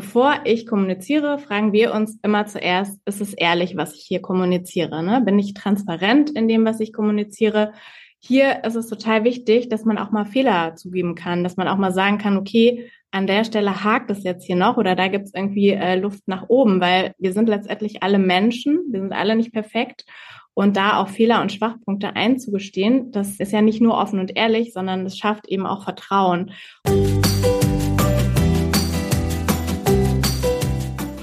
bevor ich kommuniziere, fragen wir uns immer zuerst, ist es ehrlich, was ich hier kommuniziere? Ne? Bin ich transparent in dem, was ich kommuniziere? Hier ist es total wichtig, dass man auch mal Fehler zugeben kann, dass man auch mal sagen kann, okay, an der Stelle hakt es jetzt hier noch oder da gibt es irgendwie äh, Luft nach oben, weil wir sind letztendlich alle Menschen, wir sind alle nicht perfekt. Und da auch Fehler und Schwachpunkte einzugestehen, das ist ja nicht nur offen und ehrlich, sondern es schafft eben auch Vertrauen.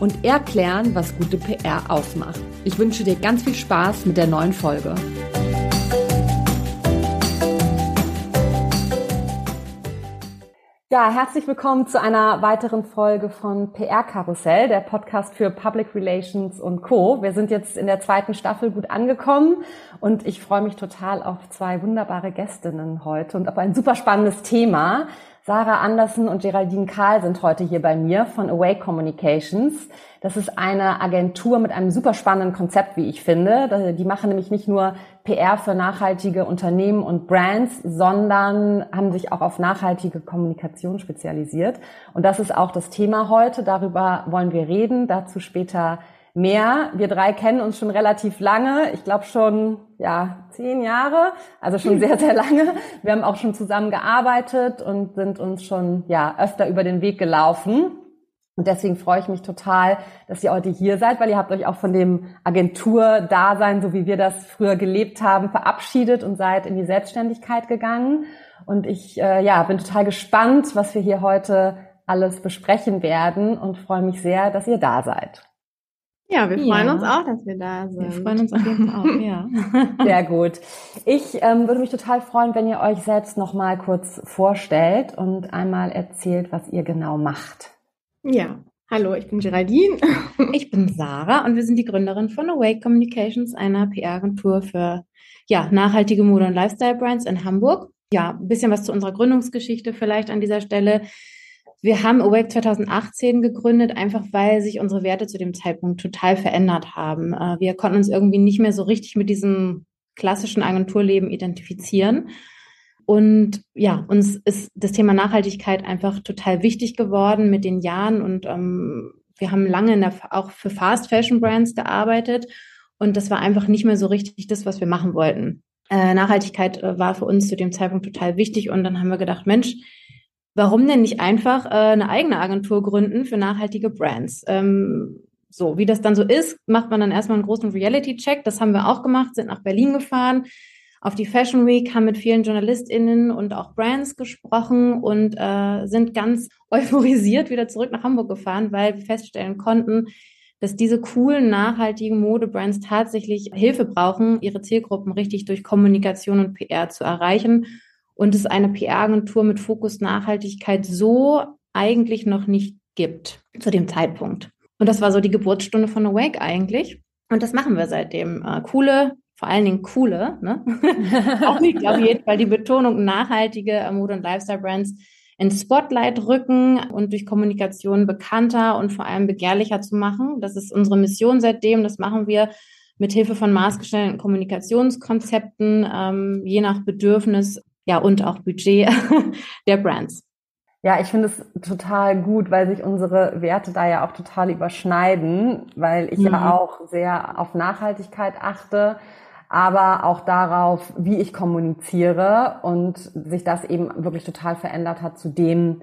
und erklären, was gute PR ausmacht. Ich wünsche dir ganz viel Spaß mit der neuen Folge. Ja, herzlich willkommen zu einer weiteren Folge von PR Karussell, der Podcast für Public Relations und Co. Wir sind jetzt in der zweiten Staffel gut angekommen und ich freue mich total auf zwei wunderbare Gästinnen heute und auf ein super spannendes Thema. Sarah Andersen und Geraldine Kahl sind heute hier bei mir von Away Communications. Das ist eine Agentur mit einem super spannenden Konzept, wie ich finde. Die machen nämlich nicht nur PR für nachhaltige Unternehmen und Brands, sondern haben sich auch auf nachhaltige Kommunikation spezialisiert. Und das ist auch das Thema heute. Darüber wollen wir reden. Dazu später mehr. Wir drei kennen uns schon relativ lange. Ich glaube schon, ja, zehn Jahre. Also schon sehr, sehr lange. Wir haben auch schon zusammen gearbeitet und sind uns schon, ja, öfter über den Weg gelaufen. Und deswegen freue ich mich total, dass ihr heute hier seid, weil ihr habt euch auch von dem Agentur-Dasein, so wie wir das früher gelebt haben, verabschiedet und seid in die Selbstständigkeit gegangen. Und ich äh, ja, bin total gespannt, was wir hier heute alles besprechen werden und freue mich sehr, dass ihr da seid. Ja, wir freuen ja. uns auch, dass wir da sind. Wir freuen uns auf jeden Fall auch, ja. Sehr gut. Ich ähm, würde mich total freuen, wenn ihr euch selbst noch mal kurz vorstellt und einmal erzählt, was ihr genau macht. Ja, hallo, ich bin Geraldine. Ich bin Sarah und wir sind die Gründerin von Awake Communications, einer PR-Agentur für ja, nachhaltige Mode- und Lifestyle-Brands in Hamburg. Ja, ein bisschen was zu unserer Gründungsgeschichte vielleicht an dieser Stelle. Wir haben Awake 2018 gegründet, einfach weil sich unsere Werte zu dem Zeitpunkt total verändert haben. Äh, wir konnten uns irgendwie nicht mehr so richtig mit diesem klassischen Agenturleben identifizieren. Und ja, uns ist das Thema Nachhaltigkeit einfach total wichtig geworden mit den Jahren. Und ähm, wir haben lange der, auch für Fast Fashion Brands gearbeitet. Und das war einfach nicht mehr so richtig das, was wir machen wollten. Äh, Nachhaltigkeit äh, war für uns zu dem Zeitpunkt total wichtig. Und dann haben wir gedacht, Mensch, warum denn nicht einfach äh, eine eigene Agentur gründen für nachhaltige Brands? Ähm, so, wie das dann so ist, macht man dann erstmal einen großen Reality-Check. Das haben wir auch gemacht, sind nach Berlin gefahren, auf die Fashion Week, haben mit vielen JournalistInnen und auch Brands gesprochen und äh, sind ganz euphorisiert wieder zurück nach Hamburg gefahren, weil wir feststellen konnten, dass diese coolen, nachhaltigen Modebrands tatsächlich Hilfe brauchen, ihre Zielgruppen richtig durch Kommunikation und PR zu erreichen und es eine PR-Agentur mit Fokus Nachhaltigkeit so eigentlich noch nicht gibt zu dem Zeitpunkt. Und das war so die Geburtsstunde von Awake eigentlich. Und das machen wir seitdem. Äh, coole, vor allen Dingen coole, ne? auch nicht auf jeden Fall die Betonung nachhaltige äh, Mode- und Lifestyle-Brands ins Spotlight rücken und durch Kommunikation bekannter und vor allem begehrlicher zu machen. Das ist unsere Mission seitdem. Das machen wir mit Hilfe von maßgestellten Kommunikationskonzepten, ähm, je nach Bedürfnis ja, und auch Budget der Brands. Ja, ich finde es total gut, weil sich unsere Werte da ja auch total überschneiden, weil ich mhm. ja auch sehr auf Nachhaltigkeit achte, aber auch darauf, wie ich kommuniziere und sich das eben wirklich total verändert hat zu dem,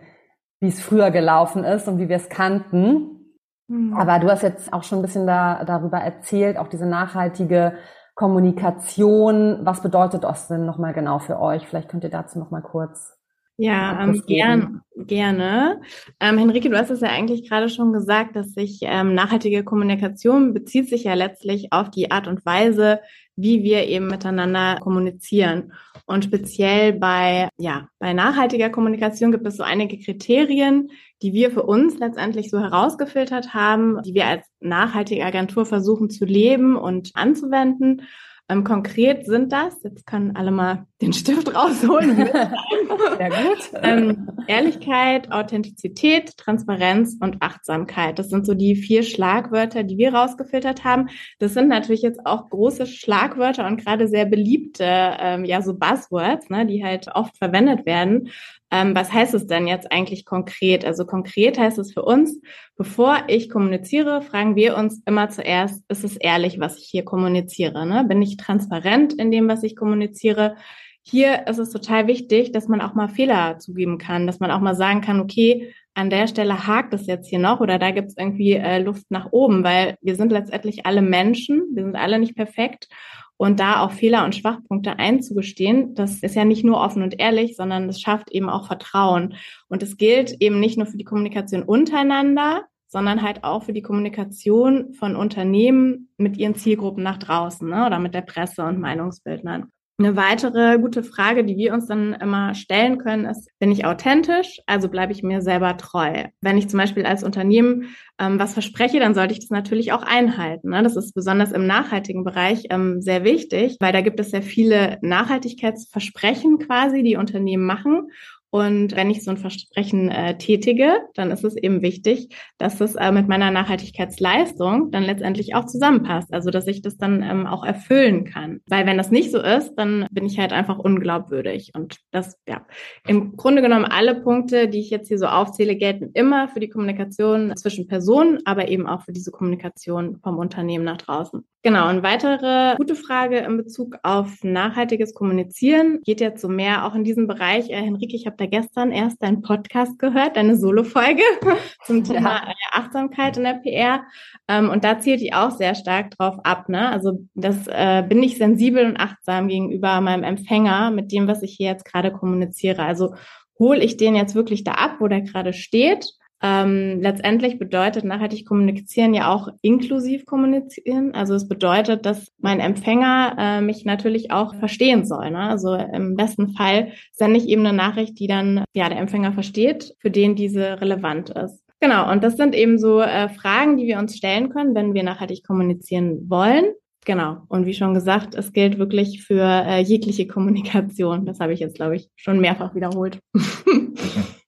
wie es früher gelaufen ist und wie wir es kannten. Mhm. Aber du hast jetzt auch schon ein bisschen da, darüber erzählt, auch diese nachhaltige Kommunikation. Was bedeutet das denn nochmal genau für euch? Vielleicht könnt ihr dazu nochmal kurz. Ja, ähm, gern, gerne. Ähm, Henrike, du hast es ja eigentlich gerade schon gesagt, dass sich ähm, nachhaltige Kommunikation bezieht sich ja letztlich auf die Art und Weise, wie wir eben miteinander kommunizieren. Und speziell bei, ja, bei nachhaltiger Kommunikation gibt es so einige Kriterien, die wir für uns letztendlich so herausgefiltert haben, die wir als nachhaltige Agentur versuchen zu leben und anzuwenden. Ähm, konkret sind das, jetzt können alle mal den Stift rausholen. Sehr gut. ähm, Ehrlichkeit, Authentizität, Transparenz und Achtsamkeit. Das sind so die vier Schlagwörter, die wir rausgefiltert haben. Das sind natürlich jetzt auch große Schlagwörter und gerade sehr beliebte, ähm, ja, so Buzzwords, ne, die halt oft verwendet werden. Ähm, was heißt es denn jetzt eigentlich konkret? Also konkret heißt es für uns, bevor ich kommuniziere, fragen wir uns immer zuerst, ist es ehrlich, was ich hier kommuniziere? Ne? Bin ich transparent in dem, was ich kommuniziere? Hier ist es total wichtig, dass man auch mal Fehler zugeben kann, dass man auch mal sagen kann, okay, an der Stelle hakt es jetzt hier noch oder da gibt es irgendwie äh, Luft nach oben, weil wir sind letztendlich alle Menschen, wir sind alle nicht perfekt und da auch Fehler und Schwachpunkte einzugestehen, das ist ja nicht nur offen und ehrlich, sondern es schafft eben auch Vertrauen. Und es gilt eben nicht nur für die Kommunikation untereinander, sondern halt auch für die Kommunikation von Unternehmen mit ihren Zielgruppen nach draußen ne, oder mit der Presse und Meinungsbildnern. Eine weitere gute Frage, die wir uns dann immer stellen können, ist, bin ich authentisch? Also bleibe ich mir selber treu. Wenn ich zum Beispiel als Unternehmen ähm, was verspreche, dann sollte ich das natürlich auch einhalten. Ne? Das ist besonders im nachhaltigen Bereich ähm, sehr wichtig, weil da gibt es sehr viele Nachhaltigkeitsversprechen quasi, die Unternehmen machen. Und wenn ich so ein Versprechen äh, tätige, dann ist es eben wichtig, dass es äh, mit meiner Nachhaltigkeitsleistung dann letztendlich auch zusammenpasst. Also dass ich das dann ähm, auch erfüllen kann. Weil wenn das nicht so ist, dann bin ich halt einfach unglaubwürdig. Und das, ja, im Grunde genommen alle Punkte, die ich jetzt hier so aufzähle, gelten immer für die Kommunikation zwischen Personen, aber eben auch für diese Kommunikation vom Unternehmen nach draußen. Genau, und weitere gute Frage in Bezug auf nachhaltiges Kommunizieren geht jetzt so mehr auch in diesem Bereich. Äh, Henrike, ich habe da gestern erst deinen Podcast gehört, deine Solo-Folge zum Thema ja. Äh, Achtsamkeit in der PR. Ähm, und da zielt die auch sehr stark drauf ab. Ne? Also das äh, bin ich sensibel und achtsam gegenüber meinem Empfänger mit dem, was ich hier jetzt gerade kommuniziere. Also hole ich den jetzt wirklich da ab, wo der gerade steht ähm, letztendlich bedeutet nachhaltig kommunizieren ja auch inklusiv kommunizieren. Also es bedeutet, dass mein Empfänger äh, mich natürlich auch verstehen soll. Ne? Also im besten Fall sende ich eben eine Nachricht, die dann ja der Empfänger versteht, für den diese relevant ist. Genau, und das sind eben so äh, Fragen, die wir uns stellen können, wenn wir nachhaltig kommunizieren wollen. Genau. Und wie schon gesagt, es gilt wirklich für äh, jegliche Kommunikation. Das habe ich jetzt, glaube ich, schon mehrfach wiederholt.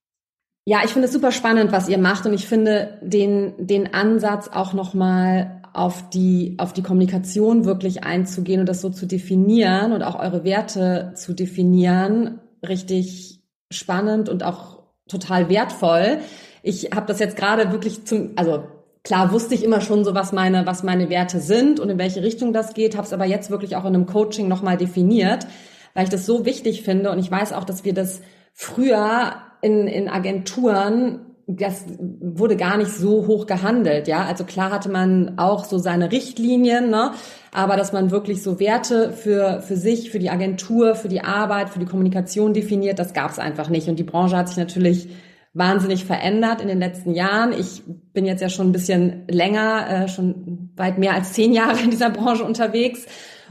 Ja, ich finde es super spannend, was ihr macht und ich finde den, den Ansatz auch nochmal auf die, auf die Kommunikation wirklich einzugehen und das so zu definieren und auch eure Werte zu definieren, richtig spannend und auch total wertvoll. Ich habe das jetzt gerade wirklich zum, also klar wusste ich immer schon so, was meine, was meine Werte sind und in welche Richtung das geht, habe es aber jetzt wirklich auch in einem Coaching nochmal definiert, weil ich das so wichtig finde und ich weiß auch, dass wir das früher in, in Agenturen das wurde gar nicht so hoch gehandelt, ja. Also klar hatte man auch so seine Richtlinien, ne? Aber dass man wirklich so Werte für, für sich, für die Agentur, für die Arbeit, für die Kommunikation definiert, das gab es einfach nicht. Und die Branche hat sich natürlich wahnsinnig verändert in den letzten Jahren. Ich bin jetzt ja schon ein bisschen länger, äh, schon weit mehr als zehn Jahre in dieser Branche unterwegs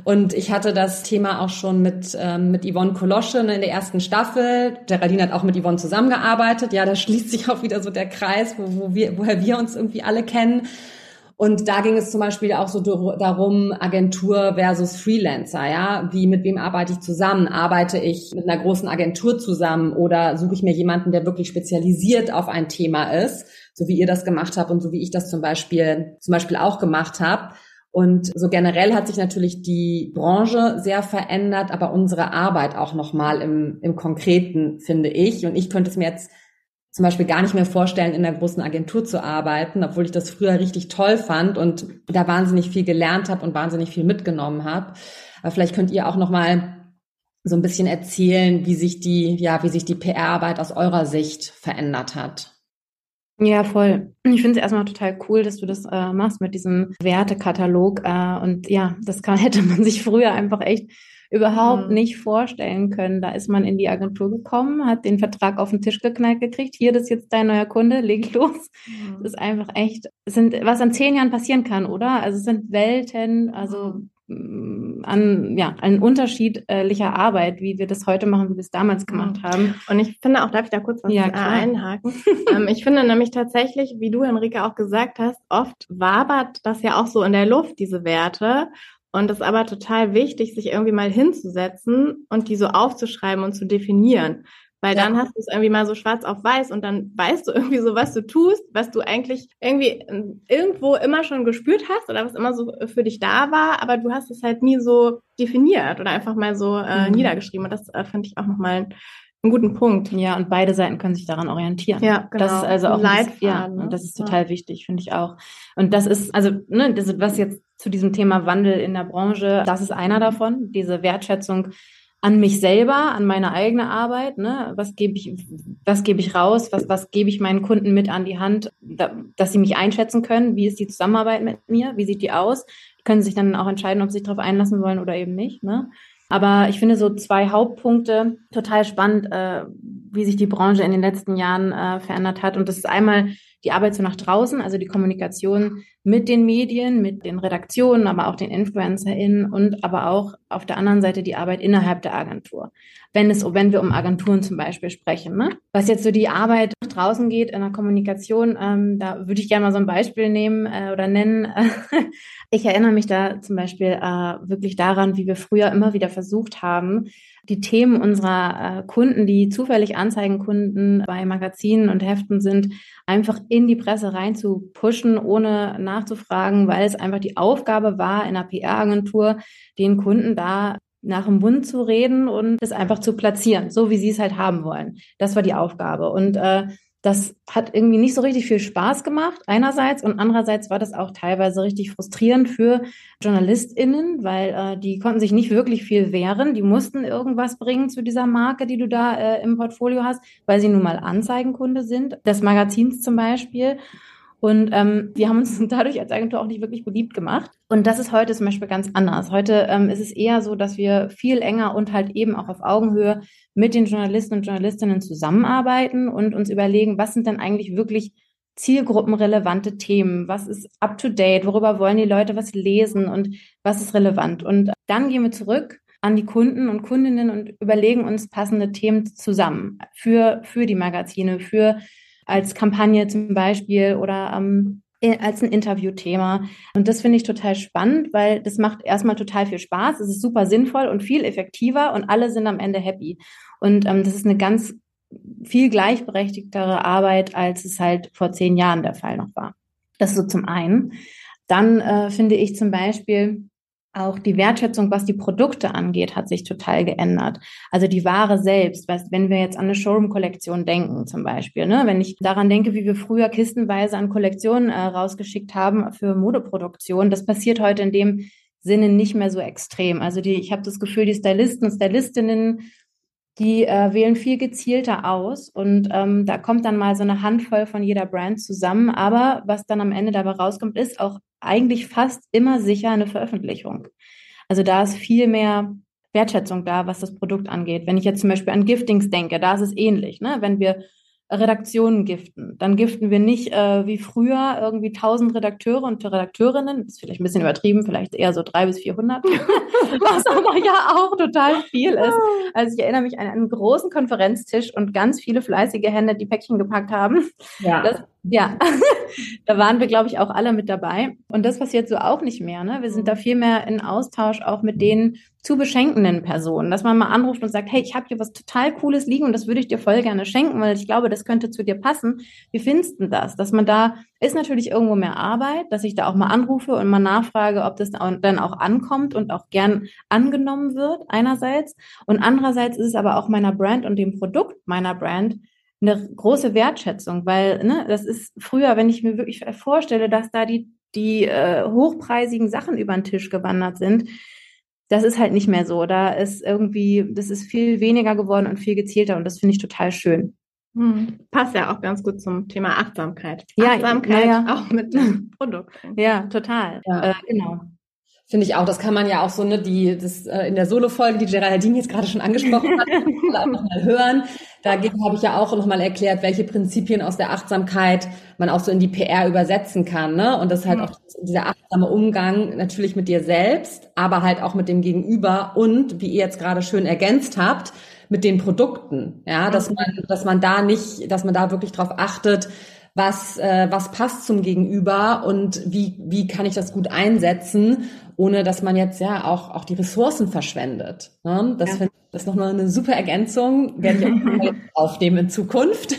und ich hatte das Thema auch schon mit, ähm, mit Yvonne Kolosche ne, in der ersten Staffel. Geraldine hat auch mit Yvonne zusammengearbeitet. Ja, da schließt sich auch wieder so der Kreis, wo, wo wir, woher wir uns irgendwie alle kennen. Und da ging es zum Beispiel auch so darum, Agentur versus Freelancer, ja. Wie, mit wem arbeite ich zusammen? Arbeite ich mit einer großen Agentur zusammen oder suche ich mir jemanden, der wirklich spezialisiert auf ein Thema ist, so wie ihr das gemacht habt und so wie ich das zum Beispiel, zum Beispiel auch gemacht habe. Und so generell hat sich natürlich die Branche sehr verändert, aber unsere Arbeit auch nochmal im, im Konkreten, finde ich. Und ich könnte es mir jetzt zum Beispiel gar nicht mehr vorstellen, in einer großen Agentur zu arbeiten, obwohl ich das früher richtig toll fand und da wahnsinnig viel gelernt habe und wahnsinnig viel mitgenommen habe. Aber vielleicht könnt ihr auch nochmal so ein bisschen erzählen, wie sich die, ja, wie sich die PR-Arbeit aus eurer Sicht verändert hat. Ja, voll. Ich finde es erstmal total cool, dass du das äh, machst mit diesem Wertekatalog. Äh, und ja, das kann, hätte man sich früher einfach echt überhaupt mhm. nicht vorstellen können. Da ist man in die Agentur gekommen, hat den Vertrag auf den Tisch geknallt gekriegt. Hier, das ist jetzt dein neuer Kunde, leg los. Mhm. Das ist einfach echt, sind, was an zehn Jahren passieren kann, oder? Also es sind Welten, also mhm. Mm, an, ja, an unterschiedlicher Arbeit, wie wir das heute machen, wie wir es damals gemacht haben. Und ich finde auch, darf ich da kurz was ja, einhaken? ähm, ich finde nämlich tatsächlich, wie du, Henrike, auch gesagt hast, oft wabert das ja auch so in der Luft, diese Werte. Und es ist aber total wichtig, sich irgendwie mal hinzusetzen und die so aufzuschreiben und zu definieren. Weil ja. dann hast du es irgendwie mal so schwarz auf weiß und dann weißt du irgendwie so, was du tust, was du eigentlich irgendwie ähm, irgendwo immer schon gespürt hast oder was immer so für dich da war, aber du hast es halt nie so definiert oder einfach mal so äh, mhm. niedergeschrieben. Und das äh, fand ich auch nochmal einen guten Punkt. Ja, und beide Seiten können sich daran orientieren. Ja, genau. Das ist also auch Leitfaden, ja, und das ist total ja. wichtig, finde ich auch. Und das ist also, ne, das, was jetzt zu diesem Thema Wandel in der Branche. Das ist einer davon, diese Wertschätzung an mich selber, an meine eigene Arbeit. Ne? Was gebe ich, was gebe ich raus? Was, was gebe ich meinen Kunden mit an die Hand, da, dass sie mich einschätzen können? Wie ist die Zusammenarbeit mit mir? Wie sieht die aus? Die können sich dann auch entscheiden, ob sie sich darauf einlassen wollen oder eben nicht. Ne? Aber ich finde so zwei Hauptpunkte total spannend, äh, wie sich die Branche in den letzten Jahren äh, verändert hat. Und das ist einmal die Arbeit so nach draußen, also die Kommunikation mit den Medien, mit den Redaktionen, aber auch den InfluencerInnen und aber auch auf der anderen Seite die Arbeit innerhalb der Agentur. Wenn es, wenn wir um Agenturen zum Beispiel sprechen, ne? Was jetzt so die Arbeit nach draußen geht in der Kommunikation, ähm, da würde ich gerne mal so ein Beispiel nehmen äh, oder nennen. ich erinnere mich da zum Beispiel äh, wirklich daran, wie wir früher immer wieder versucht haben, die Themen unserer äh, Kunden, die zufällig Anzeigenkunden bei Magazinen und Heften sind, einfach in die Presse rein zu pushen, ohne nachzufragen, weil es einfach die Aufgabe war, in einer PR-Agentur den Kunden da nach dem Mund zu reden und es einfach zu platzieren, so wie sie es halt haben wollen. Das war die Aufgabe. Und äh, das hat irgendwie nicht so richtig viel Spaß gemacht, einerseits. Und andererseits war das auch teilweise richtig frustrierend für JournalistInnen, weil äh, die konnten sich nicht wirklich viel wehren. Die mussten irgendwas bringen zu dieser Marke, die du da äh, im Portfolio hast, weil sie nun mal Anzeigenkunde sind, des Magazins zum Beispiel. Und ähm, wir haben uns dadurch als Agentur auch nicht wirklich beliebt gemacht. Und das ist heute zum Beispiel ganz anders. Heute ähm, ist es eher so, dass wir viel enger und halt eben auch auf Augenhöhe mit den Journalisten und Journalistinnen zusammenarbeiten und uns überlegen, was sind denn eigentlich wirklich zielgruppenrelevante Themen? Was ist up to date? Worüber wollen die Leute was lesen und was ist relevant? Und dann gehen wir zurück an die Kunden und Kundinnen und überlegen uns passende Themen zusammen für, für die Magazine, für als Kampagne zum Beispiel oder ähm, als ein Interviewthema. Und das finde ich total spannend, weil das macht erstmal total viel Spaß. Es ist super sinnvoll und viel effektiver und alle sind am Ende happy. Und ähm, das ist eine ganz viel gleichberechtigtere Arbeit, als es halt vor zehn Jahren der Fall noch war. Das ist so zum einen. Dann äh, finde ich zum Beispiel, auch die Wertschätzung, was die Produkte angeht, hat sich total geändert. Also die Ware selbst, was, wenn wir jetzt an eine Showroom-Kollektion denken zum Beispiel, ne? wenn ich daran denke, wie wir früher kistenweise an Kollektionen äh, rausgeschickt haben für Modeproduktion, das passiert heute in dem Sinne nicht mehr so extrem. Also die, ich habe das Gefühl, die Stylisten, Stylistinnen die äh, wählen viel gezielter aus und ähm, da kommt dann mal so eine Handvoll von jeder Brand zusammen. Aber was dann am Ende dabei rauskommt, ist auch eigentlich fast immer sicher eine Veröffentlichung. Also da ist viel mehr Wertschätzung da, was das Produkt angeht. Wenn ich jetzt zum Beispiel an Giftings denke, da ist es ähnlich. Ne? Wenn wir Redaktionen giften. Dann giften wir nicht äh, wie früher irgendwie tausend Redakteure und Redakteurinnen. Das ist vielleicht ein bisschen übertrieben, vielleicht eher so drei bis vierhundert, was aber ja auch total viel ist. Also ich erinnere mich an einen großen Konferenztisch und ganz viele fleißige Hände, die Päckchen gepackt haben. Ja. Das, ja, da waren wir, glaube ich, auch alle mit dabei. Und das passiert so auch nicht mehr. Ne? Wir sind da viel mehr in Austausch auch mit denen, zu beschenkenden Personen, dass man mal anruft und sagt, hey, ich habe hier was total Cooles liegen und das würde ich dir voll gerne schenken, weil ich glaube, das könnte zu dir passen. Wie findest du das? Dass man da, ist natürlich irgendwo mehr Arbeit, dass ich da auch mal anrufe und mal nachfrage, ob das dann auch ankommt und auch gern angenommen wird, einerseits. Und andererseits ist es aber auch meiner Brand und dem Produkt meiner Brand eine große Wertschätzung, weil ne, das ist früher, wenn ich mir wirklich vorstelle, dass da die die äh, hochpreisigen Sachen über den Tisch gewandert sind, das ist halt nicht mehr so. Da ist irgendwie, das ist viel weniger geworden und viel gezielter und das finde ich total schön. Hm. Passt ja auch ganz gut zum Thema Achtsamkeit. Ja, Achtsamkeit ja. auch mit dem Produkt. Ja, total. Ja. Äh, genau. Finde ich auch, das kann man ja auch so, ne, die, das äh, in der Solo-Folge, die Geraldine jetzt gerade schon angesprochen hat, auch noch mal hören. Dagegen habe ich ja auch nochmal erklärt, welche Prinzipien aus der Achtsamkeit man auch so in die PR übersetzen kann. Ne? Und das halt mhm. auch dieser achtsame Umgang natürlich mit dir selbst, aber halt auch mit dem Gegenüber und, wie ihr jetzt gerade schön ergänzt habt, mit den Produkten. Ja, dass mhm. man, dass man da nicht, dass man da wirklich drauf achtet, was, äh, was passt zum Gegenüber und wie, wie kann ich das gut einsetzen, ohne dass man jetzt ja auch, auch die Ressourcen verschwendet. Ne? Das ja. finde ich ist nochmal eine super Ergänzung, werde ich auch aufnehmen in Zukunft.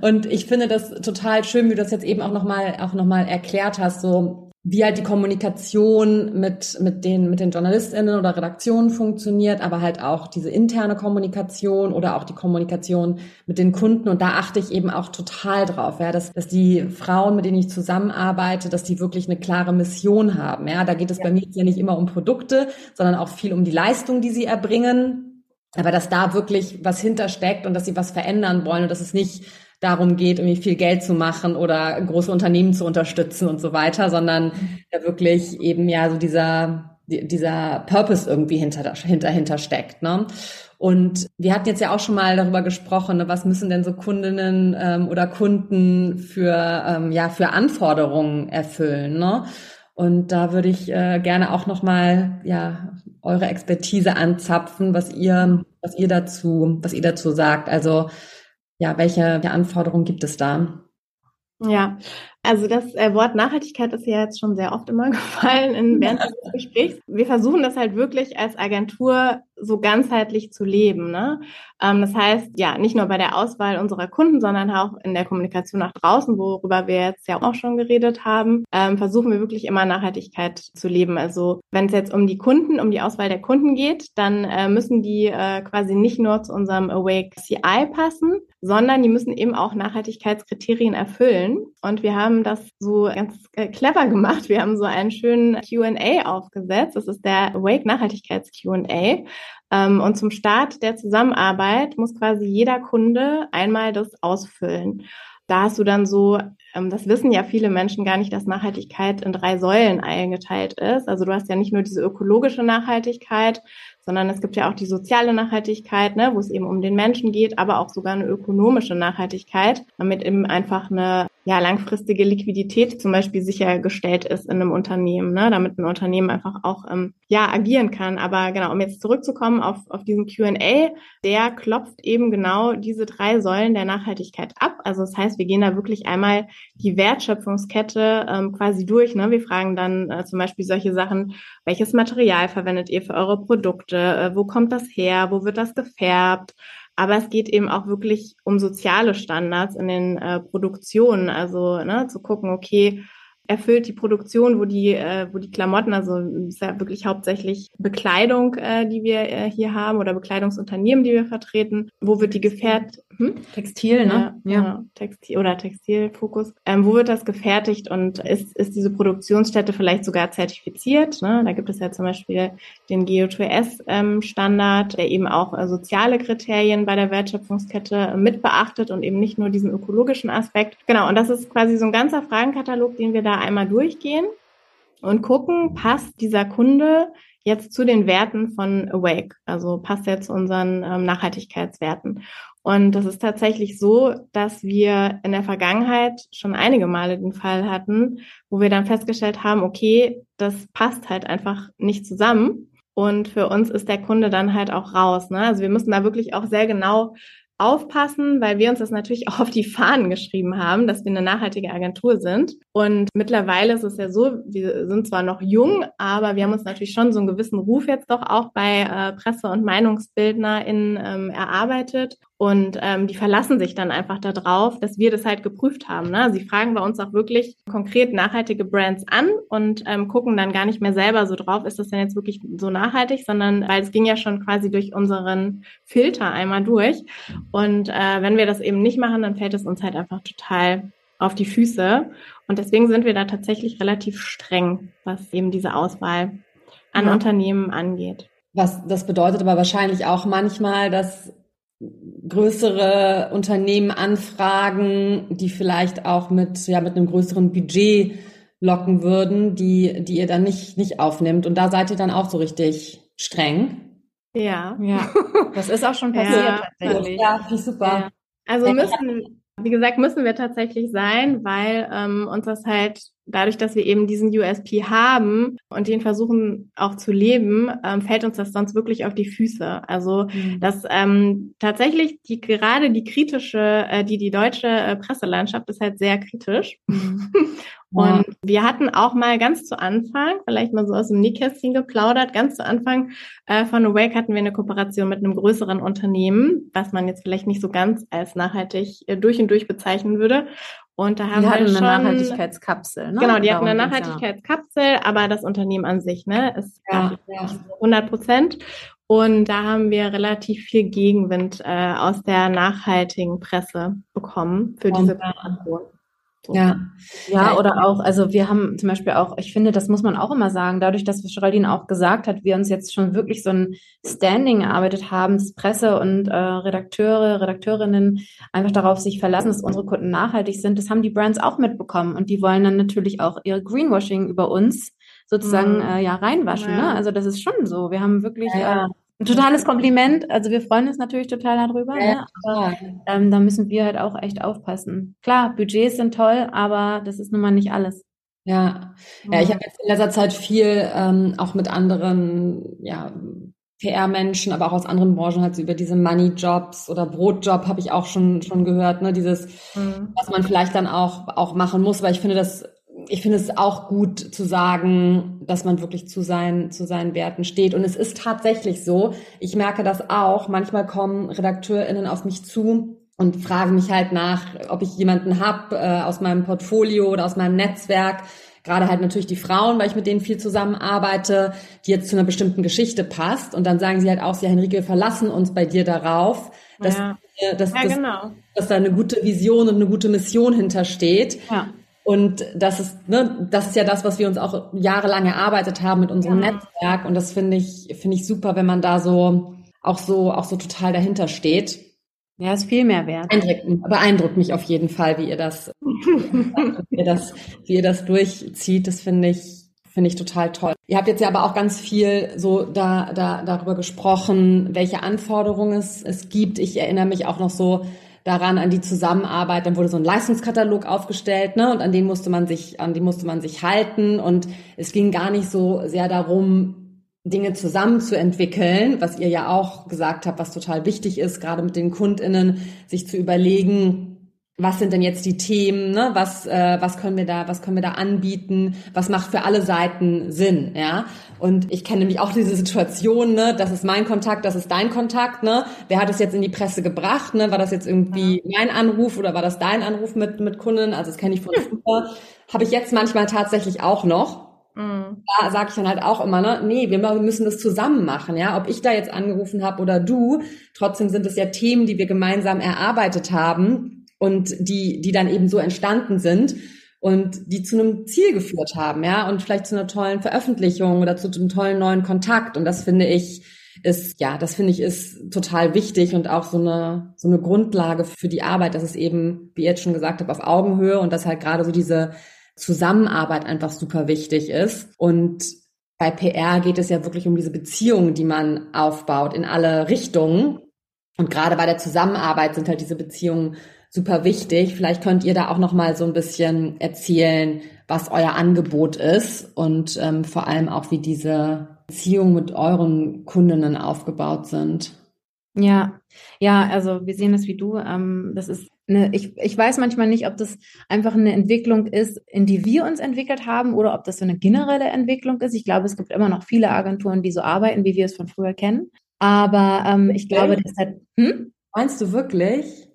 und ich finde das total schön, wie du das jetzt eben auch nochmal auch noch mal erklärt hast, so wie halt die Kommunikation mit, mit den, mit den JournalistInnen oder Redaktionen funktioniert, aber halt auch diese interne Kommunikation oder auch die Kommunikation mit den Kunden. Und da achte ich eben auch total drauf, ja, dass, dass die Frauen, mit denen ich zusammenarbeite, dass die wirklich eine klare Mission haben. Ja, da geht es ja. bei mir ja nicht immer um Produkte, sondern auch viel um die Leistung, die sie erbringen. Aber dass da wirklich was hintersteckt und dass sie was verändern wollen und dass es nicht darum geht, irgendwie viel Geld zu machen oder große Unternehmen zu unterstützen und so weiter, sondern da wirklich eben ja so dieser, dieser Purpose irgendwie hinter, hinter, hinter steckt. Ne? Und wir hatten jetzt ja auch schon mal darüber gesprochen, ne, was müssen denn so Kundinnen ähm, oder Kunden für, ähm, ja, für Anforderungen erfüllen. Ne? Und da würde ich äh, gerne auch nochmal ja, eure Expertise anzapfen, was ihr, was ihr dazu, was ihr dazu sagt. Also ja, welche Anforderungen gibt es da? Ja, also das äh, Wort Nachhaltigkeit ist ja jetzt schon sehr oft immer gefallen in, während des Gesprächs. Wir versuchen das halt wirklich als Agentur so ganzheitlich zu leben. Ne? Ähm, das heißt, ja, nicht nur bei der Auswahl unserer Kunden, sondern auch in der Kommunikation nach draußen, worüber wir jetzt ja auch schon geredet haben, ähm, versuchen wir wirklich immer Nachhaltigkeit zu leben. Also wenn es jetzt um die Kunden, um die Auswahl der Kunden geht, dann äh, müssen die äh, quasi nicht nur zu unserem Awake CI passen, sondern die müssen eben auch Nachhaltigkeitskriterien erfüllen. Und wir haben das so ganz äh, clever gemacht. Wir haben so einen schönen Q&A aufgesetzt. Das ist der Awake Nachhaltigkeits Q&A. Ähm, und zum Start der Zusammenarbeit muss quasi jeder Kunde einmal das ausfüllen. Da hast du dann so, ähm, das wissen ja viele Menschen gar nicht, dass Nachhaltigkeit in drei Säulen eingeteilt ist. Also du hast ja nicht nur diese ökologische Nachhaltigkeit, sondern es gibt ja auch die soziale Nachhaltigkeit, ne, wo es eben um den Menschen geht, aber auch sogar eine ökonomische Nachhaltigkeit, damit eben einfach eine ja, langfristige Liquidität zum Beispiel sichergestellt ist in einem Unternehmen, ne, damit ein Unternehmen einfach auch ähm, ja agieren kann. Aber genau, um jetzt zurückzukommen auf, auf diesen Q&A, der klopft eben genau diese drei Säulen der Nachhaltigkeit ab. Also das heißt, wir gehen da wirklich einmal die Wertschöpfungskette ähm, quasi durch. Ne? Wir fragen dann äh, zum Beispiel solche Sachen, welches Material verwendet ihr für eure Produkte? Äh, wo kommt das her? Wo wird das gefärbt? Aber es geht eben auch wirklich um soziale Standards in den äh, Produktionen. Also ne, zu gucken, okay, erfüllt die Produktion, wo die, äh, wo die Klamotten, also ist ja wirklich hauptsächlich Bekleidung, äh, die wir äh, hier haben oder Bekleidungsunternehmen, die wir vertreten. Wo wird die gefertigt? Hm? Textil, ne? Ja, ja. Textil oder Textilfokus. Ähm, wo wird das gefertigt und ist, ist diese Produktionsstätte vielleicht sogar zertifiziert? Ne? Da gibt es ja zum Beispiel den GO2S-Standard, ähm, der eben auch äh, soziale Kriterien bei der Wertschöpfungskette mit beachtet und eben nicht nur diesen ökologischen Aspekt. Genau, und das ist quasi so ein ganzer Fragenkatalog, den wir da einmal durchgehen und gucken, passt dieser Kunde jetzt zu den Werten von Awake? Also passt er zu unseren ähm, Nachhaltigkeitswerten? Und das ist tatsächlich so, dass wir in der Vergangenheit schon einige Male den Fall hatten, wo wir dann festgestellt haben, okay, das passt halt einfach nicht zusammen. Und für uns ist der Kunde dann halt auch raus. Ne? Also wir müssen da wirklich auch sehr genau aufpassen, weil wir uns das natürlich auch auf die Fahnen geschrieben haben, dass wir eine nachhaltige Agentur sind. Und mittlerweile ist es ja so, wir sind zwar noch jung, aber wir haben uns natürlich schon so einen gewissen Ruf jetzt doch auch bei äh, Presse- und MeinungsbildnerInnen ähm, erarbeitet. Und ähm, die verlassen sich dann einfach darauf, dass wir das halt geprüft haben. Ne? Sie fragen bei uns auch wirklich konkret nachhaltige Brands an und ähm, gucken dann gar nicht mehr selber so drauf, ist das denn jetzt wirklich so nachhaltig, sondern weil es ging ja schon quasi durch unseren Filter einmal durch. Und äh, wenn wir das eben nicht machen, dann fällt es uns halt einfach total auf die Füße. Und deswegen sind wir da tatsächlich relativ streng, was eben diese Auswahl an ja. Unternehmen angeht. Was das bedeutet aber wahrscheinlich auch manchmal, dass größere Unternehmen anfragen, die vielleicht auch mit, ja, mit einem größeren Budget locken würden, die, die ihr dann nicht, nicht aufnimmt. Und da seid ihr dann auch so richtig streng. Ja. Ja. Das ist auch schon passiert Ja. tatsächlich. Ja, super. Ja. Also müssen, wie gesagt, müssen wir tatsächlich sein, weil ähm, uns das halt dadurch, dass wir eben diesen USP haben und den versuchen auch zu leben, ähm, fällt uns das sonst wirklich auf die Füße. Also Mhm. dass ähm, tatsächlich die gerade die kritische, äh, die die deutsche äh, Presselandschaft ist halt sehr kritisch. Mhm. Und wir hatten auch mal ganz zu Anfang, vielleicht mal so aus dem Nähkästchen geplaudert, ganz zu Anfang äh, von Awake hatten wir eine Kooperation mit einem größeren Unternehmen, was man jetzt vielleicht nicht so ganz als nachhaltig äh, durch und durch bezeichnen würde. Und da haben Die hatten wir eine schon Nachhaltigkeitskapsel, ne? Genau, die hatten eine ja. Nachhaltigkeitskapsel, aber das Unternehmen an sich, ne, ist Ja, ja. 100 Prozent. Und da haben wir relativ viel Gegenwind äh, aus der nachhaltigen Presse bekommen für diese Ja. Kooperation. So. Ja. Ja, oder auch, also wir haben zum Beispiel auch, ich finde, das muss man auch immer sagen, dadurch, dass Geraldine auch gesagt hat, wir uns jetzt schon wirklich so ein Standing erarbeitet haben, dass Presse und äh, Redakteure, Redakteurinnen einfach darauf sich verlassen, dass unsere Kunden nachhaltig sind, das haben die Brands auch mitbekommen und die wollen dann natürlich auch ihre Greenwashing über uns sozusagen Mhm. äh, ja reinwaschen. Ja. Ne? Also das ist schon so. Wir haben wirklich Ja. äh, ein totales Kompliment. Also wir freuen uns natürlich total darüber. Ja, ne? Aber ähm, da müssen wir halt auch echt aufpassen. Klar, Budgets sind toll, aber das ist nun mal nicht alles. Ja, ja, ich habe jetzt in letzter Zeit viel ähm, auch mit anderen, ja, PR-Menschen, aber auch aus anderen Branchen halt so über diese Money-Jobs oder Brotjob habe ich auch schon schon gehört, ne, dieses, Mhm. was man vielleicht dann auch auch machen muss, weil ich finde das, ich finde es auch gut zu sagen, dass man wirklich zu seinen zu seinen Werten steht und es ist tatsächlich so. Ich merke das auch. Manchmal kommen RedakteurInnen auf mich zu und fragen mich halt nach, ob ich jemanden hab äh, aus meinem Portfolio oder aus meinem Netzwerk. Gerade halt natürlich die Frauen, weil ich mit denen viel zusammenarbeite, die jetzt zu einer bestimmten Geschichte passt. Und dann sagen sie halt auch, ja, Henrike, wir verlassen uns bei dir darauf, dass, Ja. dass, Ja, dass, genau. dass da eine gute Vision und eine gute Mission hintersteht. Ja. Und das ist, ne, das ist ja das, was wir uns auch jahrelang erarbeitet haben mit unserem Ja. Netzwerk. Und das finde ich, finde ich super, wenn man da so auch so, auch so total dahinter steht. Ja, ist viel mehr wert. Beeindruckt, beeindruckt mich auf jeden Fall, wie ihr das, wie ihr das, wie ihr das durchzieht. Das finde ich, finde ich total toll. Ihr habt jetzt ja aber auch ganz viel so da, da, darüber gesprochen, welche Anforderungen es, es gibt. Ich erinnere mich auch noch so daran an die Zusammenarbeit. Dann wurde so ein Leistungskatalog aufgestellt, ne? Und an den musste man sich, an den musste man sich halten. Und es ging gar nicht so sehr darum, Dinge zusammen zu entwickeln, was ihr ja auch gesagt habt, was total wichtig ist, gerade mit den KundInnen, sich zu überlegen, was sind denn jetzt die Themen, ne? was, äh, was können wir da, was können wir da anbieten, was macht für alle Seiten Sinn, ja. Und ich kenne nämlich auch diese Situation, ne, das ist mein Kontakt, das ist dein Kontakt, ne? Wer hat es jetzt in die Presse gebracht, ne? War das jetzt irgendwie mein Anruf oder war das dein Anruf mit, mit Kunden? Also das kenne ich von früher. Habe ich jetzt manchmal tatsächlich auch noch Mhm. da sage ich dann halt auch immer, ne, nee, wir müssen das zusammen machen, ja. Ob ich da jetzt angerufen habe oder du, trotzdem sind es ja Themen, die wir gemeinsam erarbeitet haben und die, die dann eben so entstanden sind und die zu einem Ziel geführt haben, ja, und vielleicht zu einer tollen Veröffentlichung oder zu einem tollen neuen Kontakt. Und das finde ich ist, ja, das finde ich ist total wichtig und auch so eine, so eine Grundlage für die Arbeit, dass es eben, wie ihr jetzt schon gesagt habt, auf Augenhöhe und dass halt gerade so diese Zusammenarbeit einfach super wichtig ist. Und bei PR geht es ja wirklich um diese Beziehungen, die man aufbaut in alle Richtungen. Und gerade bei der Zusammenarbeit sind halt diese Beziehungen super wichtig. Vielleicht könnt ihr da auch noch mal so ein bisschen erzählen, was euer Angebot ist und ähm, vor allem auch, wie diese Beziehungen mit euren Kundinnen aufgebaut sind. Ja, ja, also wir sehen das wie du. Ähm, das ist eine, ich, ich weiß manchmal nicht, ob das einfach eine Entwicklung ist, in die wir uns entwickelt haben oder ob das so eine generelle Entwicklung ist. Ich glaube, es gibt immer noch viele Agenturen, die so arbeiten, wie wir es von früher kennen. Aber ähm, ich glaube, das hat, hm? Meinst du wirklich?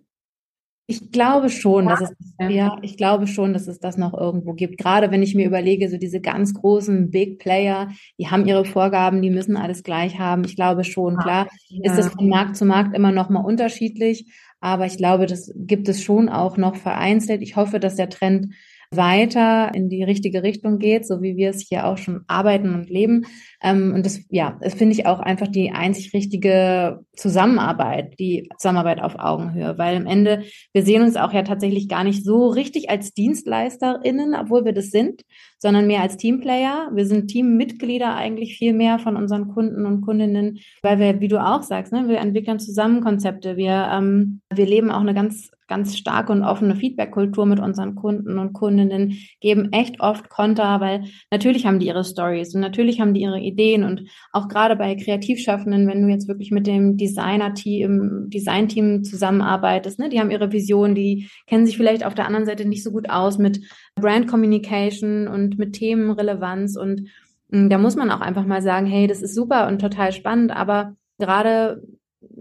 Ich glaube schon, dass es, Ja. ja, ich glaube schon, dass es das noch irgendwo gibt. Gerade wenn ich mir überlege, so diese ganz großen Big Player, die haben ihre Vorgaben, die müssen alles gleich haben. Ich glaube schon, klar, ist das von Markt zu Markt immer noch mal unterschiedlich. Aber ich glaube, das gibt es schon auch noch vereinzelt. Ich hoffe, dass der Trend weiter in die richtige Richtung geht, so wie wir es hier auch schon arbeiten und leben. Ähm, und das, ja, das finde ich auch einfach die einzig richtige Zusammenarbeit, die Zusammenarbeit auf Augenhöhe, weil am Ende, wir sehen uns auch ja tatsächlich gar nicht so richtig als DienstleisterInnen, obwohl wir das sind, sondern mehr als Teamplayer. Wir sind Teammitglieder eigentlich viel mehr von unseren Kunden und Kundinnen, weil wir, wie du auch sagst, ne, wir entwickeln zusammen Konzepte. Wir, ähm, wir leben auch eine ganz ganz starke und offene Feedback-Kultur mit unseren Kunden und Kundinnen, geben echt oft Konter, weil natürlich haben die ihre Stories und natürlich haben die ihre Ideen und auch gerade bei Kreativschaffenden, wenn du jetzt wirklich mit dem Designer-Team, Design-Team zusammenarbeitest, ne, die haben ihre Vision, die kennen sich vielleicht auf der anderen Seite nicht so gut aus mit Brand Communication und mit Themenrelevanz und hm, da muss man auch einfach mal sagen, hey, das ist super und total spannend, aber gerade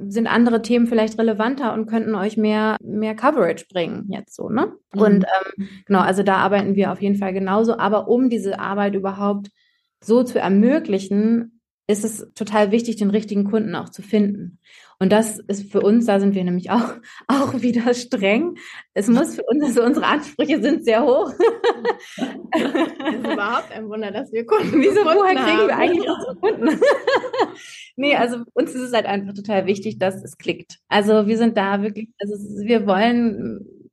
sind andere Themen vielleicht relevanter und könnten euch mehr, mehr Coverage bringen jetzt so, ne? Mhm. Und ähm, genau, also da arbeiten wir auf jeden Fall genauso. Aber um diese Arbeit überhaupt so zu ermöglichen, ist es total wichtig, den richtigen Kunden auch zu finden. Und das ist für uns, da sind wir nämlich auch, auch wieder streng. Es muss für uns, also unsere Ansprüche sind sehr hoch. Das ist überhaupt ein Wunder, dass wir Kunden Wieso, woher kriegen wir eigentlich unsere Kunden? nee, also uns ist es halt einfach total wichtig, dass es klickt. Also wir sind da wirklich, also wir wollen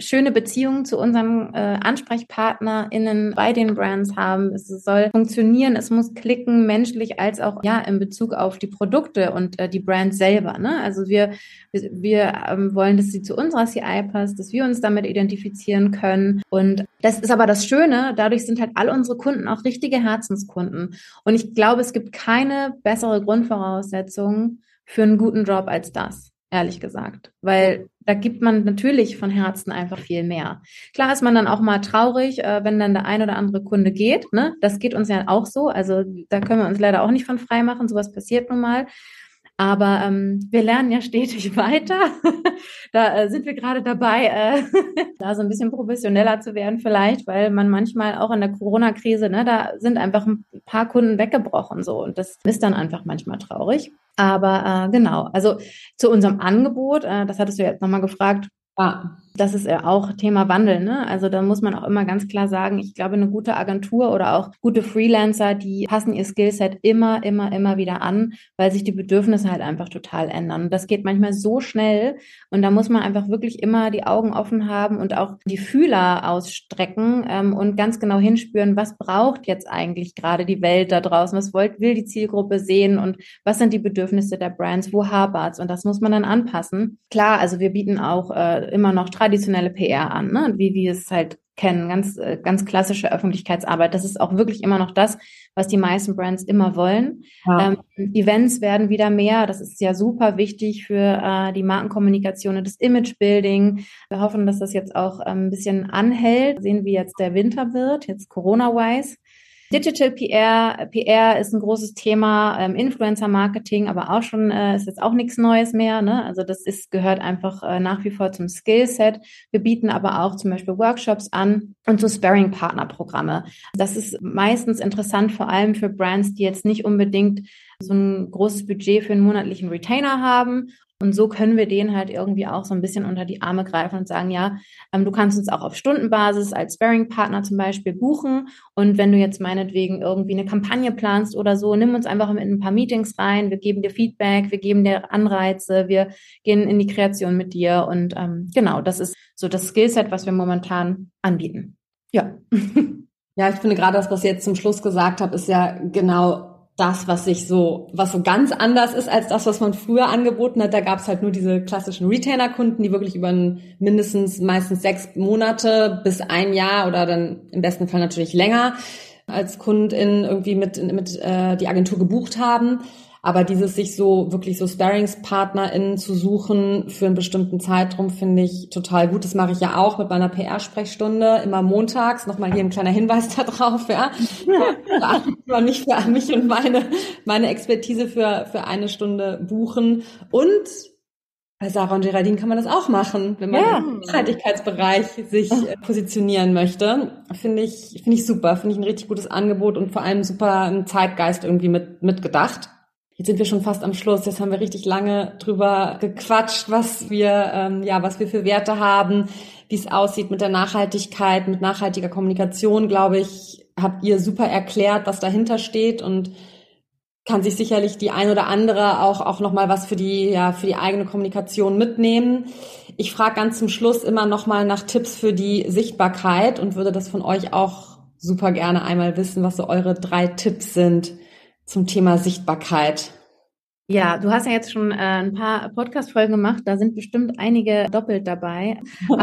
schöne Beziehungen zu unseren äh, AnsprechpartnerInnen bei den Brands haben. Es soll funktionieren, es muss klicken, menschlich als auch ja in Bezug auf die Produkte und äh, die Brands selber. Ne? Also wir, wir, wir ähm, wollen, dass sie zu unserer CI passt, dass wir uns damit identifizieren können. Und das ist aber das Schöne, dadurch sind halt alle unsere Kunden auch richtige Herzenskunden. Und ich glaube, es gibt keine bessere Grundvoraussetzung für einen guten Job als das ehrlich gesagt. Weil da gibt man natürlich von Herzen einfach viel mehr. Klar ist man dann auch mal traurig, äh, wenn dann der ein oder andere Kunde geht. Ne? Das geht uns ja auch so. Also da können wir uns leider auch nicht von frei machen. Sowas passiert nun mal. Aber ähm, wir lernen ja stetig weiter. da äh, sind wir gerade dabei, äh, da so ein bisschen professioneller zu werden vielleicht, weil man manchmal auch in der Corona-Krise, ne, da sind einfach ein paar Kunden weggebrochen so und das ist dann einfach manchmal traurig. Aber äh, genau, also zu unserem Angebot, äh, das hattest du jetzt nochmal gefragt, ja, das ist ja auch Thema Wandel. Ne? Also da muss man auch immer ganz klar sagen, ich glaube, eine gute Agentur oder auch gute Freelancer, die passen ihr Skillset immer, immer, immer wieder an, weil sich die Bedürfnisse halt einfach total ändern. Und das geht manchmal so schnell und da muss man einfach wirklich immer die Augen offen haben und auch die Fühler ausstrecken ähm, und ganz genau hinspüren, was braucht jetzt eigentlich gerade die Welt da draußen, was wollt, will die Zielgruppe sehen und was sind die Bedürfnisse der Brands, wo hapert's und das muss man dann anpassen. Klar, also wir bieten auch äh, immer noch traditionelle PR an, ne? wie wir es halt kennen, ganz, äh, ganz klassische Öffentlichkeitsarbeit. Das ist auch wirklich immer noch das, was die meisten Brands immer wollen. Ja. Ähm, Events werden wieder mehr. Das ist ja super wichtig für äh, die Markenkommunikation und das Imagebuilding. Wir hoffen, dass das jetzt auch ähm, ein bisschen anhält. Sehen, wie jetzt der Winter wird, jetzt Corona-wise. Digital PR, PR ist ein großes Thema, ähm, Influencer Marketing, aber auch schon äh, ist jetzt auch nichts Neues mehr. Ne? Also das ist gehört einfach äh, nach wie vor zum Skillset. Wir bieten aber auch zum Beispiel Workshops an und so Sparing Partner Programme. Das ist meistens interessant, vor allem für Brands, die jetzt nicht unbedingt so ein großes Budget für einen monatlichen Retainer haben und so können wir denen halt irgendwie auch so ein bisschen unter die Arme greifen und sagen, ja, ähm, du kannst uns auch auf Stundenbasis als Sparing-Partner zum Beispiel buchen. Und wenn du jetzt meinetwegen irgendwie eine Kampagne planst oder so, nimm uns einfach mit ein paar Meetings rein. Wir geben dir Feedback, wir geben dir Anreize, wir gehen in die Kreation mit dir. Und ähm, genau, das ist so das Skillset, was wir momentan anbieten. Ja. Ja, ich finde gerade das, was ihr jetzt zum Schluss gesagt habt, ist ja genau das, was sich so, was so ganz anders ist als das, was man früher angeboten hat. Da gab es halt nur diese klassischen Retainer-Kunden, die wirklich über mindestens meistens sechs Monate bis ein Jahr oder dann im besten Fall natürlich länger als Kundin irgendwie mit, mit äh, die Agentur gebucht haben. Aber dieses sich so wirklich so SparingspartnerInnen zu suchen für einen bestimmten Zeitraum finde ich total gut. Das mache ich ja auch mit meiner PR-Sprechstunde immer montags. Nochmal hier ein kleiner Hinweis da drauf, ja. ja. mich für mich und meine, meine Expertise für, für eine Stunde buchen. Und bei Sarah und Geraldine kann man das auch machen, wenn man ja. im Nachhaltigkeitsbereich sich äh, positionieren möchte. Finde ich, finde ich super. Finde ich ein richtig gutes Angebot und vor allem super ein Zeitgeist irgendwie mit, mitgedacht. Jetzt sind wir schon fast am Schluss. Jetzt haben wir richtig lange drüber gequatscht, was wir, ähm, ja, was wir für Werte haben, wie es aussieht mit der Nachhaltigkeit, mit nachhaltiger Kommunikation, glaube ich, habt ihr super erklärt, was dahinter steht und kann sich sicherlich die ein oder andere auch, auch nochmal was für die, ja, für die eigene Kommunikation mitnehmen. Ich frage ganz zum Schluss immer nochmal nach Tipps für die Sichtbarkeit und würde das von euch auch super gerne einmal wissen, was so eure drei Tipps sind zum Thema Sichtbarkeit. Ja, du hast ja jetzt schon äh, ein paar Podcast-Folgen gemacht, da sind bestimmt einige doppelt dabei.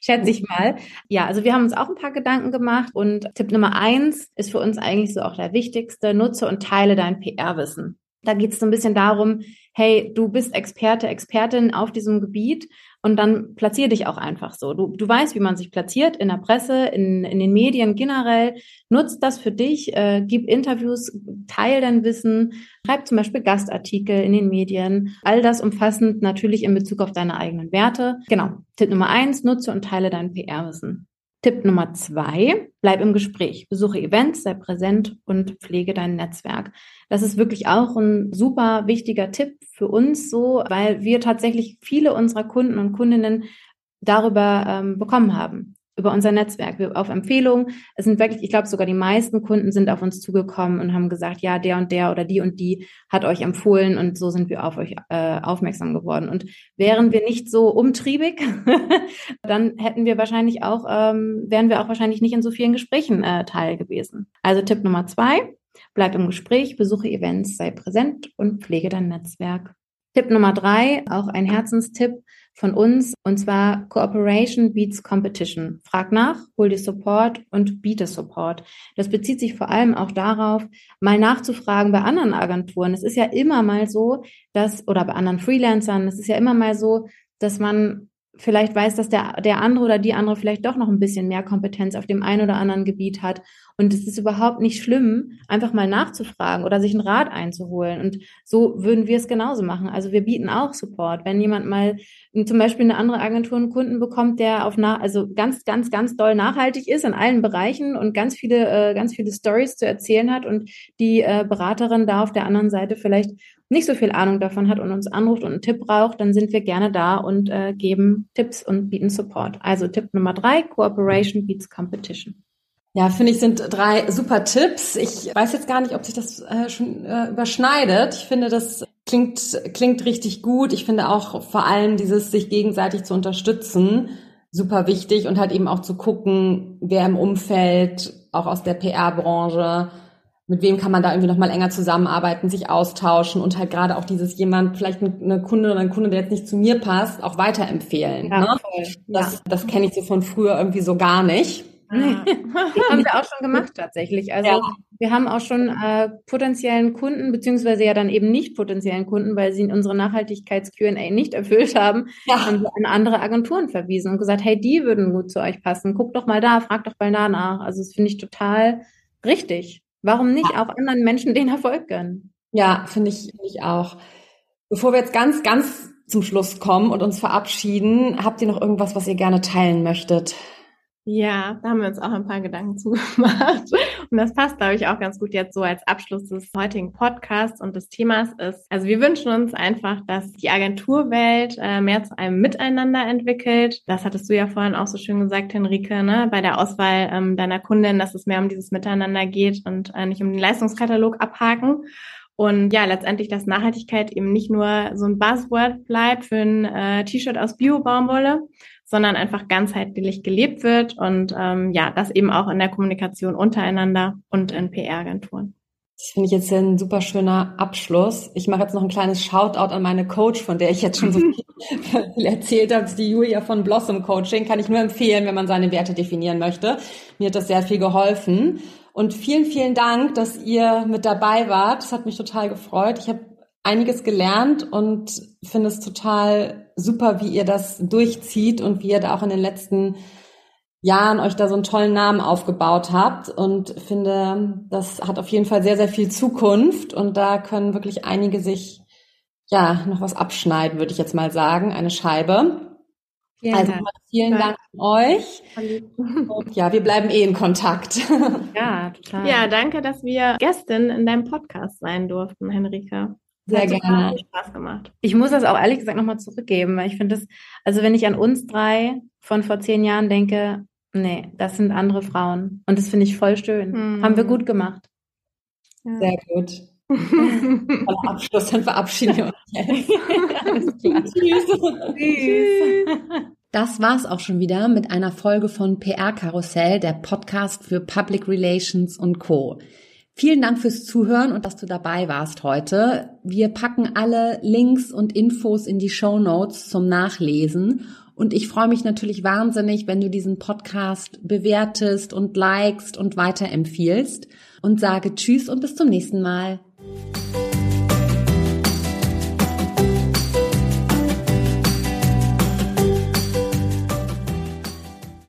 Schätze ich mal. Ja, also wir haben uns auch ein paar Gedanken gemacht und Tipp Nummer eins ist für uns eigentlich so auch der wichtigste. Nutze und teile dein PR-Wissen. Da geht es so ein bisschen darum, hey, du bist Experte, Expertin auf diesem Gebiet und dann platzier dich auch einfach so. Du, du weißt, wie man sich platziert in der Presse, in, in den Medien generell. Nutz das für dich, äh, gib Interviews, teil dein Wissen, schreib zum Beispiel Gastartikel in den Medien. All das umfassend natürlich in Bezug auf deine eigenen Werte. Genau. Tipp Nummer eins, nutze und teile dein PR-Wissen. Tipp Nummer zwei, bleib im Gespräch. Besuche Events, sei präsent und pflege dein Netzwerk. Das ist wirklich auch ein super wichtiger Tipp für uns so, weil wir tatsächlich viele unserer Kunden und Kundinnen darüber ähm, bekommen haben über unser Netzwerk, auf Empfehlung. Es sind wirklich, ich glaube sogar die meisten Kunden sind auf uns zugekommen und haben gesagt, ja, der und der oder die und die hat euch empfohlen und so sind wir auf euch äh, aufmerksam geworden. Und wären wir nicht so umtriebig, dann hätten wir wahrscheinlich auch, ähm, wären wir auch wahrscheinlich nicht in so vielen Gesprächen äh, teil gewesen. Also Tipp Nummer zwei, bleib im Gespräch, besuche Events, sei präsent und pflege dein Netzwerk. Tipp Nummer drei, auch ein Herzenstipp, von uns, und zwar Cooperation beats Competition. Frag nach, hol dir Support und biete Support. Das bezieht sich vor allem auch darauf, mal nachzufragen bei anderen Agenturen. Es ist ja immer mal so, dass, oder bei anderen Freelancern, es ist ja immer mal so, dass man vielleicht weiß, dass der, der andere oder die andere vielleicht doch noch ein bisschen mehr Kompetenz auf dem einen oder anderen Gebiet hat. Und es ist überhaupt nicht schlimm, einfach mal nachzufragen oder sich einen Rat einzuholen. Und so würden wir es genauso machen. Also wir bieten auch Support. Wenn jemand mal zum Beispiel eine andere Agentur einen Kunden bekommt, der auf nach, also ganz, ganz, ganz doll nachhaltig ist in allen Bereichen und ganz viele, äh, ganz viele Stories zu erzählen hat und die äh, Beraterin da auf der anderen Seite vielleicht nicht so viel Ahnung davon hat und uns anruft und einen Tipp braucht, dann sind wir gerne da und äh, geben Tipps und bieten Support. Also Tipp Nummer drei, Cooperation beats Competition. Ja, finde ich, sind drei super Tipps. Ich weiß jetzt gar nicht, ob sich das äh, schon äh, überschneidet. Ich finde, das klingt, klingt richtig gut. Ich finde auch vor allem dieses sich gegenseitig zu unterstützen super wichtig und halt eben auch zu gucken, wer im Umfeld, auch aus der PR-Branche, mit wem kann man da irgendwie noch mal enger zusammenarbeiten, sich austauschen und halt gerade auch dieses jemand, vielleicht eine Kunde oder ein Kunde, der jetzt nicht zu mir passt, auch weiterempfehlen. Ja, ne? Das, das kenne ich so von früher irgendwie so gar nicht. Nee. Das haben wir auch schon gemacht tatsächlich. Also ja. wir haben auch schon äh, potenziellen Kunden, beziehungsweise ja dann eben nicht potenziellen Kunden, weil sie unsere Nachhaltigkeits-QA nicht erfüllt haben, ja. haben wir an andere Agenturen verwiesen und gesagt, hey, die würden gut zu euch passen. Guckt doch mal da, fragt doch mal da nach. Also das finde ich total richtig. Warum nicht auch anderen Menschen den Erfolg gönnen? Ja, finde ich, find ich auch. Bevor wir jetzt ganz, ganz zum Schluss kommen und uns verabschieden, habt ihr noch irgendwas, was ihr gerne teilen möchtet? Ja, da haben wir uns auch ein paar Gedanken zugemacht. Und das passt, glaube ich, auch ganz gut jetzt so als Abschluss des heutigen Podcasts und des Themas ist. Also wir wünschen uns einfach, dass die Agenturwelt äh, mehr zu einem Miteinander entwickelt. Das hattest du ja vorhin auch so schön gesagt, Henrike, ne? bei der Auswahl ähm, deiner Kundin, dass es mehr um dieses Miteinander geht und äh, nicht um den Leistungskatalog abhaken. Und ja, letztendlich, dass Nachhaltigkeit eben nicht nur so ein Buzzword bleibt für ein äh, T-Shirt aus Bio-Baumwolle, sondern einfach ganzheitlich gelebt wird und ähm, ja, das eben auch in der Kommunikation untereinander und in PR-Agenturen. Das finde ich jetzt ein super schöner Abschluss. Ich mache jetzt noch ein kleines Shoutout an meine Coach, von der ich jetzt schon so viel erzählt habe, die Julia von Blossom Coaching. Kann ich nur empfehlen, wenn man seine Werte definieren möchte. Mir hat das sehr viel geholfen. Und vielen, vielen Dank, dass ihr mit dabei wart. Das hat mich total gefreut. Ich habe einiges gelernt und finde es total super, wie ihr das durchzieht und wie ihr da auch in den letzten Jahren euch da so einen tollen Namen aufgebaut habt und finde, das hat auf jeden Fall sehr, sehr viel Zukunft und da können wirklich einige sich ja noch was abschneiden, würde ich jetzt mal sagen, eine Scheibe. Vielen also Dank. vielen Dank an euch. Und ja, wir bleiben eh in Kontakt. Ja, total. Ja, danke, dass wir Gästin in deinem Podcast sein durften, Henrika. Sehr gerne. Spaß gemacht. Ich muss das auch ehrlich gesagt nochmal zurückgeben, weil ich finde das, also wenn ich an uns drei von vor zehn Jahren denke, nee, das sind andere Frauen. Und das finde ich voll schön. Hm. Haben wir gut gemacht. Ja. Sehr gut. Abschluss, dann verabschieden wir uns jetzt. Alles klar. Tschüss. Tschüss. Das war's auch schon wieder mit einer Folge von PR Karussell, der Podcast für Public Relations und Co. Vielen Dank fürs Zuhören und dass du dabei warst heute. Wir packen alle Links und Infos in die Show Notes zum Nachlesen. Und ich freue mich natürlich wahnsinnig, wenn du diesen Podcast bewertest und likest und weiterempfiehlst und sage Tschüss und bis zum nächsten Mal.